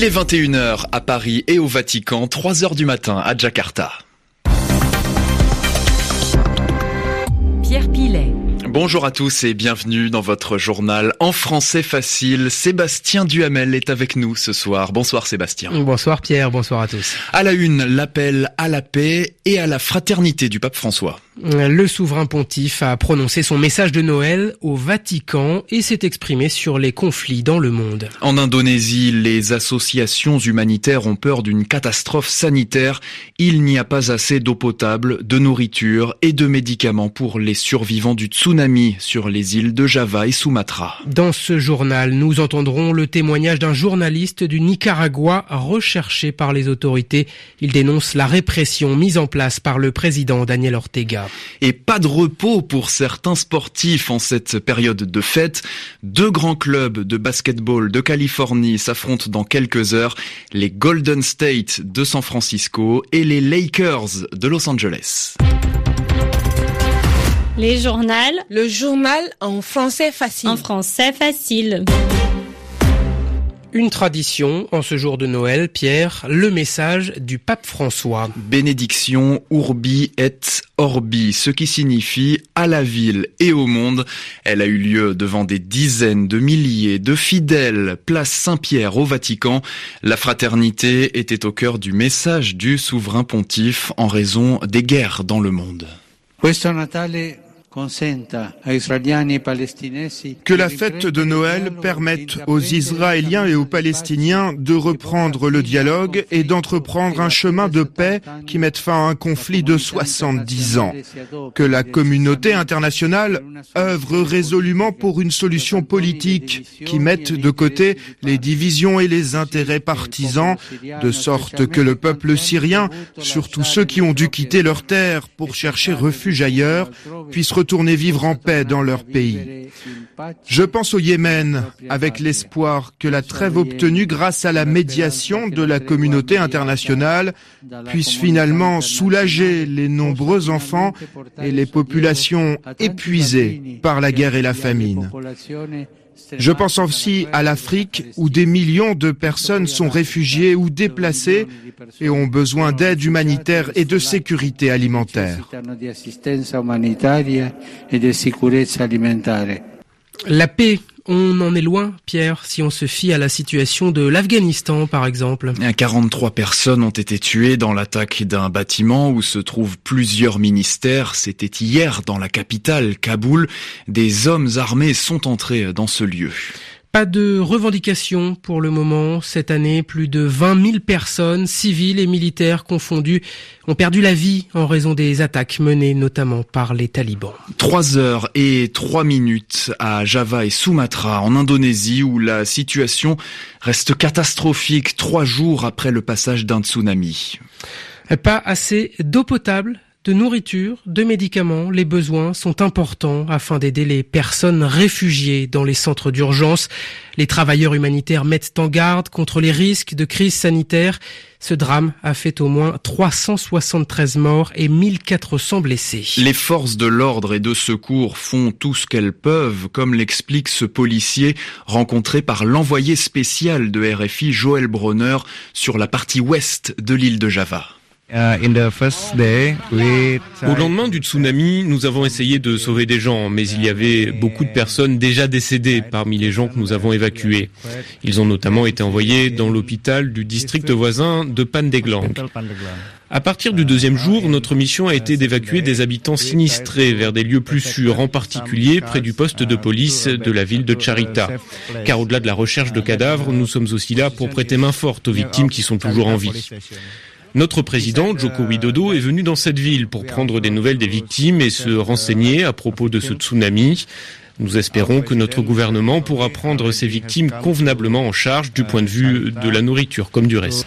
Il est 21h à Paris et au Vatican, 3h du matin à Jakarta. Pierre Pilet. Bonjour à tous et bienvenue dans votre journal en français facile. Sébastien Duhamel est avec nous ce soir. Bonsoir Sébastien. Bonsoir Pierre, bonsoir à tous. À la une, l'appel à la paix et à la fraternité du pape François. Le souverain pontife a prononcé son message de Noël au Vatican et s'est exprimé sur les conflits dans le monde. En Indonésie, les associations humanitaires ont peur d'une catastrophe sanitaire. Il n'y a pas assez d'eau potable, de nourriture et de médicaments pour les survivants du tsunami sur les îles de Java et Sumatra. Dans ce journal, nous entendrons le témoignage d'un journaliste du Nicaragua recherché par les autorités. Il dénonce la répression mise en place par le président Daniel Ortega. Et pas de repos pour certains sportifs en cette période de fête. Deux grands clubs de basketball de Californie s'affrontent dans quelques heures. Les Golden State de San Francisco et les Lakers de Los Angeles. Les journaux. Le journal en français facile. En français facile. Une tradition en ce jour de Noël, Pierre, le message du pape François. Bénédiction urbi et orbi, ce qui signifie à la ville et au monde. Elle a eu lieu devant des dizaines de milliers de fidèles, place Saint-Pierre au Vatican. La fraternité était au cœur du message du souverain pontife en raison des guerres dans le monde. Que la fête de Noël permette aux Israéliens et aux Palestiniens de reprendre le dialogue et d'entreprendre un chemin de paix qui mette fin à un conflit de 70 ans. Que la communauté internationale œuvre résolument pour une solution politique qui mette de côté les divisions et les intérêts partisans, de sorte que le peuple syrien, surtout ceux qui ont dû quitter leur terre pour chercher refuge ailleurs, puisse vivre en paix dans leur pays. Je pense au Yémen avec l'espoir que la trêve obtenue grâce à la médiation de la communauté internationale puisse finalement soulager les nombreux enfants et les populations épuisées par la guerre et la famine. Je pense aussi à l'Afrique où des millions de personnes sont réfugiées ou déplacées et ont besoin d'aide humanitaire et de sécurité alimentaire. La paix, on en est loin, Pierre, si on se fie à la situation de l'Afghanistan, par exemple. 43 personnes ont été tuées dans l'attaque d'un bâtiment où se trouvent plusieurs ministères. C'était hier dans la capitale, Kaboul. Des hommes armés sont entrés dans ce lieu. Pas de revendications pour le moment. Cette année, plus de 20 000 personnes, civiles et militaires confondues, ont perdu la vie en raison des attaques menées notamment par les talibans. Trois heures et trois minutes à Java et Sumatra, en Indonésie, où la situation reste catastrophique trois jours après le passage d'un tsunami. Pas assez d'eau potable de nourriture, de médicaments, les besoins sont importants afin d'aider les personnes réfugiées dans les centres d'urgence. Les travailleurs humanitaires mettent en garde contre les risques de crise sanitaire. Ce drame a fait au moins 373 morts et 1400 blessés. Les forces de l'ordre et de secours font tout ce qu'elles peuvent, comme l'explique ce policier rencontré par l'envoyé spécial de RFI Joël Bronner sur la partie ouest de l'île de Java. Au lendemain du tsunami, nous avons essayé de sauver des gens, mais il y avait beaucoup de personnes déjà décédées parmi les gens que nous avons évacués. Ils ont notamment été envoyés dans l'hôpital du district voisin de Pandeglang. À partir du deuxième jour, notre mission a été d'évacuer des habitants sinistrés vers des lieux plus sûrs, en particulier près du poste de police de la ville de Charita. Car au-delà de la recherche de cadavres, nous sommes aussi là pour prêter main forte aux victimes qui sont toujours en vie. Notre président, Joko Widodo, est venu dans cette ville pour prendre des nouvelles des victimes et se renseigner à propos de ce tsunami. Nous espérons que notre gouvernement pourra prendre ces victimes convenablement en charge du point de vue de la nourriture comme du reste.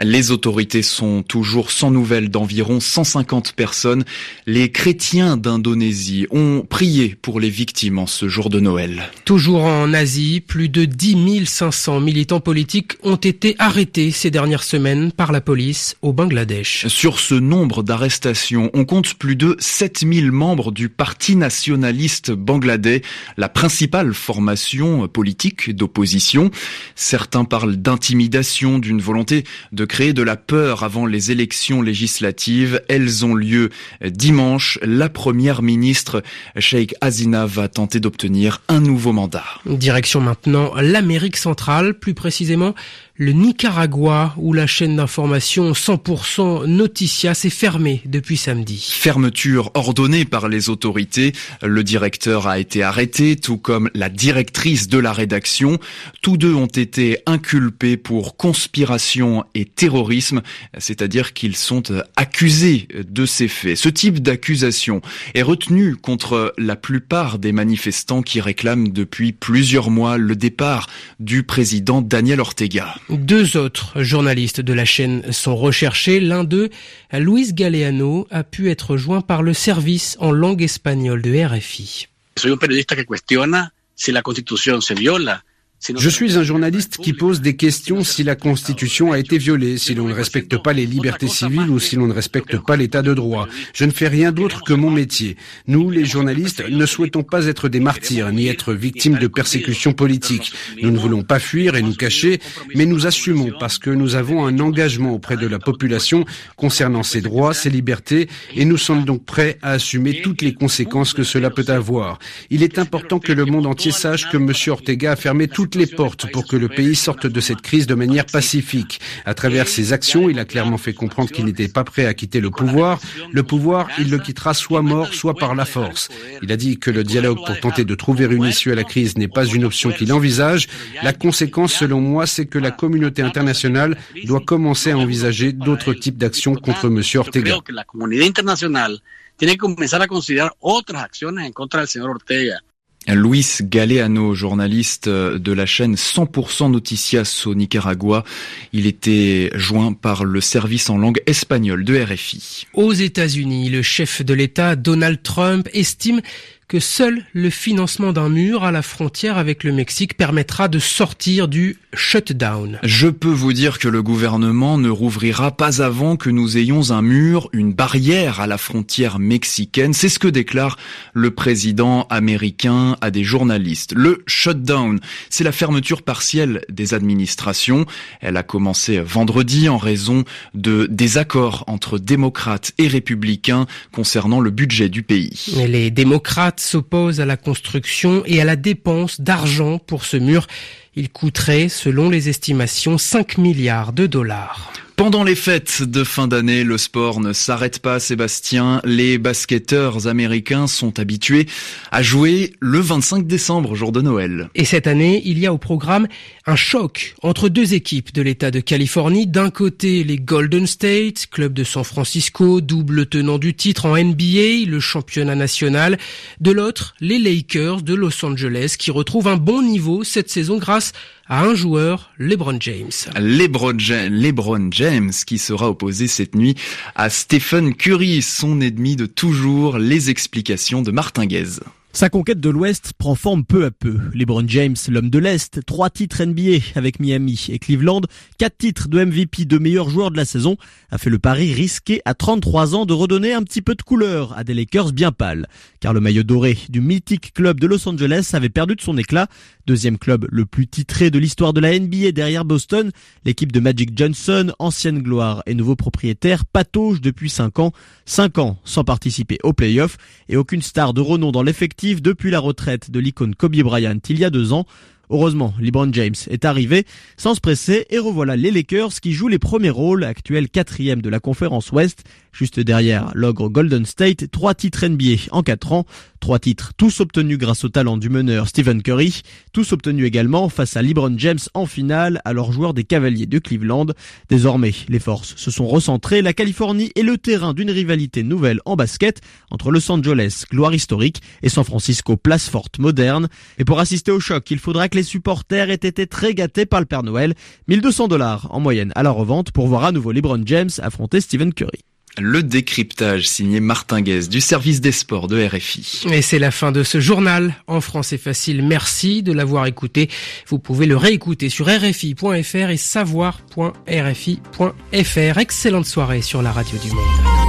Les autorités sont toujours sans nouvelles d'environ 150 personnes. Les chrétiens d'Indonésie ont prié pour les victimes en ce jour de Noël. Toujours en Asie, plus de 10 500 militants politiques ont été arrêtés ces dernières semaines par la police au Bangladesh. Sur ce nombre d'arrestations, on compte plus de 7000 membres du Parti nationaliste bangladais, la principale formation politique d'opposition. Certains parlent d'intimidation, d'une volonté de créer de la peur avant les élections législatives. Elles ont lieu dimanche. La première ministre, Sheikh Hasina, va tenter d'obtenir un nouveau mandat. Direction maintenant l'Amérique centrale, plus précisément le Nicaragua, où la chaîne d'information 100% Noticia s'est fermée depuis samedi. Fermeture ordonnée par les autorités. Le directeur a été arrêté, tout comme la directrice de la rédaction. Tous deux ont été inculpés pour conspiration et terrorisme, c'est-à-dire qu'ils sont accusés de ces faits. Ce type d'accusation est retenu contre la plupart des manifestants qui réclament depuis plusieurs mois le départ du président Daniel Ortega. Deux autres journalistes de la chaîne sont recherchés. L'un d'eux, Luis Galeano, a pu être joint par le service en langue espagnole de RFI. Soy un periodista que cuestiona si la Constitución se viola je suis un journaliste qui pose des questions si la Constitution a été violée, si l'on ne respecte pas les libertés civiles ou si l'on ne respecte pas l'état de droit. Je ne fais rien d'autre que mon métier. Nous, les journalistes, ne souhaitons pas être des martyrs ni être victimes de persécutions politiques. Nous ne voulons pas fuir et nous cacher, mais nous assumons parce que nous avons un engagement auprès de la population concernant ses droits, ses libertés et nous sommes donc prêts à assumer toutes les conséquences que cela peut avoir. Il est important que le monde entier sache que M. Ortega a fermé toutes les portes pour que le pays sorte de cette crise de manière pacifique. À travers ses actions, il a clairement fait comprendre qu'il n'était pas prêt à quitter le pouvoir. Le pouvoir, il le quittera soit mort, soit par la force. Il a dit que le dialogue pour tenter de trouver une issue à la crise n'est pas une option qu'il envisage. La conséquence, selon moi, c'est que la communauté internationale doit commencer à envisager d'autres types d'actions contre M. Ortega. Luis Galeano, journaliste de la chaîne 100% Noticias au Nicaragua. Il était joint par le service en langue espagnole de RFI. Aux États-Unis, le chef de l'État, Donald Trump, estime que seul le financement d'un mur à la frontière avec le Mexique permettra de sortir du shutdown. Je peux vous dire que le gouvernement ne rouvrira pas avant que nous ayons un mur, une barrière à la frontière mexicaine. C'est ce que déclare le président américain à des journalistes. Le shutdown, c'est la fermeture partielle des administrations. Elle a commencé vendredi en raison de désaccords entre démocrates et républicains concernant le budget du pays. les démocrates s'oppose à la construction et à la dépense d'argent pour ce mur. Il coûterait, selon les estimations, 5 milliards de dollars. Pendant les fêtes de fin d'année, le sport ne s'arrête pas, Sébastien. Les basketteurs américains sont habitués à jouer le 25 décembre, jour de Noël. Et cette année, il y a au programme un choc entre deux équipes de l'État de Californie. D'un côté, les Golden State, club de San Francisco, double tenant du titre en NBA, le championnat national. De l'autre, les Lakers de Los Angeles qui retrouvent un bon niveau cette saison grâce à un joueur, LeBron James. LeBron, LeBron James qui sera opposé cette nuit à Stephen Curry, son ennemi de toujours. Les explications de Martin Guez. Sa conquête de l'Ouest prend forme peu à peu. LeBron James, l'homme de l'Est, trois titres NBA avec Miami et Cleveland, quatre titres de MVP de meilleur joueur de la saison, a fait le pari risqué à 33 ans de redonner un petit peu de couleur à des Lakers bien pâles. Car le maillot doré du mythique club de Los Angeles avait perdu de son éclat. Deuxième club le plus titré de l'histoire de la NBA derrière Boston, l'équipe de Magic Johnson, ancienne gloire et nouveau propriétaire, patauge depuis 5 ans. 5 ans sans participer aux playoffs et aucune star de renom dans l'effectif depuis la retraite de l'icône Kobe Bryant il y a deux ans. Heureusement, LeBron James est arrivé sans se presser et revoilà les Lakers qui jouent les premiers rôles, actuel quatrième de la conférence Ouest, juste derrière l'ogre Golden State, trois titres NBA en quatre ans, trois titres tous obtenus grâce au talent du meneur Stephen Curry, tous obtenus également face à LeBron James en finale, alors joueur des Cavaliers de Cleveland. Désormais, les forces se sont recentrées, la Californie est le terrain d'une rivalité nouvelle en basket entre Los Angeles, gloire historique, et San Francisco, place forte moderne. Et pour assister au choc, il faudra que les supporters aient été très gâtés par le Père Noël. 1200 dollars en moyenne à la revente pour voir à nouveau LeBron James affronter Stephen Curry. Le décryptage signé Martin Guez du service des sports de RFI. Et c'est la fin de ce journal en français facile. Merci de l'avoir écouté. Vous pouvez le réécouter sur rfi.fr et savoir.rfi.fr. Excellente soirée sur la radio du monde.